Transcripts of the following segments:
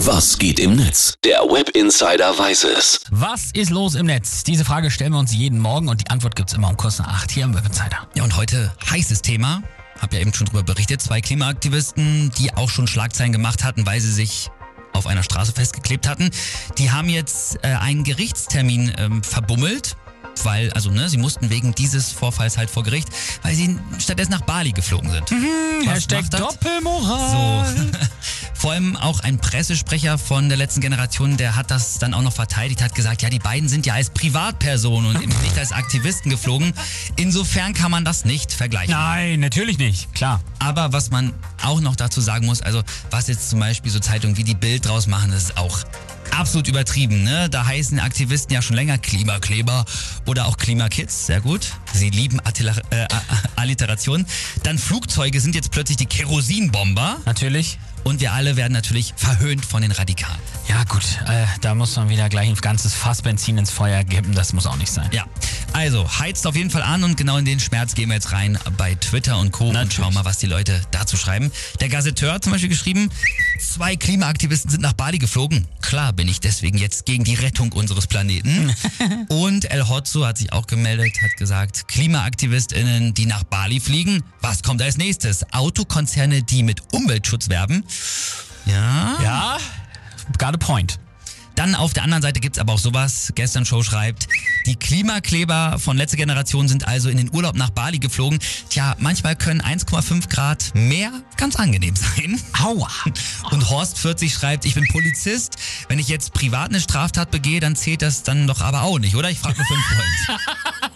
Was geht im Netz? Der Web Insider weiß es. Was ist los im Netz? Diese Frage stellen wir uns jeden Morgen und die Antwort gibt's immer um kurz nach acht hier im Web Insider. Ja, und heute heißes Thema. Hab ja eben schon drüber berichtet. Zwei Klimaaktivisten, die auch schon Schlagzeilen gemacht hatten, weil sie sich auf einer Straße festgeklebt hatten. Die haben jetzt äh, einen Gerichtstermin ähm, verbummelt. Weil, also, ne, sie mussten wegen dieses Vorfalls halt vor Gericht, weil sie stattdessen nach Bali geflogen sind. Was Hashtag macht das? Doppelmoral. So. Vor allem auch ein Pressesprecher von der letzten Generation, der hat das dann auch noch verteidigt, hat gesagt, ja, die beiden sind ja als Privatpersonen und eben nicht als Aktivisten geflogen. Insofern kann man das nicht vergleichen. Nein, natürlich nicht. Klar. Aber was man auch noch dazu sagen muss, also was jetzt zum Beispiel so Zeitungen wie die Bild draus machen, das ist auch absolut übertrieben. Ne? Da heißen Aktivisten ja schon länger Klimakleber oder auch Klimakids. Sehr gut. Sie lieben Attila äh, A- Alliteration. Dann Flugzeuge sind jetzt plötzlich die Kerosinbomber. Natürlich. Und wir alle werden natürlich verhöhnt von den Radikalen. Ja gut, äh, da muss man wieder gleich ein ganzes Fass Benzin ins Feuer geben. Das muss auch nicht sein. Ja, also heizt auf jeden Fall an und genau in den Schmerz gehen wir jetzt rein bei Twitter und Co. und Natürlich. schauen mal, was die Leute dazu schreiben. Der Gazetteur hat zum Beispiel geschrieben, zwei Klimaaktivisten sind nach Bali geflogen. Klar bin ich deswegen jetzt gegen die Rettung unseres Planeten. und El Hotzo hat sich auch gemeldet, hat gesagt, KlimaaktivistInnen, die nach Bali fliegen, was kommt als nächstes? Autokonzerne, die mit Umweltschutz werben. Ja, Ja, got a point. Dann auf der anderen Seite gibt's aber auch sowas. Gestern Show schreibt, die Klimakleber von letzter Generation sind also in den Urlaub nach Bali geflogen. Tja, manchmal können 1,5 Grad mehr ganz angenehm sein. Aua. Und Horst 40 schreibt, ich bin Polizist. Wenn ich jetzt privat eine Straftat begehe, dann zählt das dann doch aber auch nicht, oder? Ich frage nur für einen Freund.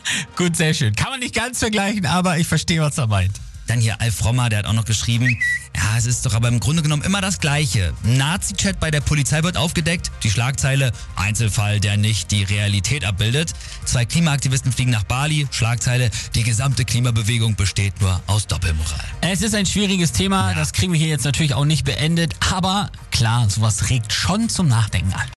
Gut, sehr schön. Kann man nicht ganz vergleichen, aber ich verstehe, was er meint. Dann hier Alf Rommer, der hat auch noch geschrieben, ja, es ist doch aber im Grunde genommen immer das Gleiche. Nazi-Chat bei der Polizei wird aufgedeckt, die Schlagzeile, Einzelfall, der nicht die Realität abbildet. Zwei Klimaaktivisten fliegen nach Bali, Schlagzeile, die gesamte Klimabewegung besteht nur aus Doppelmoral. Es ist ein schwieriges Thema, das kriegen wir hier jetzt natürlich auch nicht beendet, aber klar, sowas regt schon zum Nachdenken an.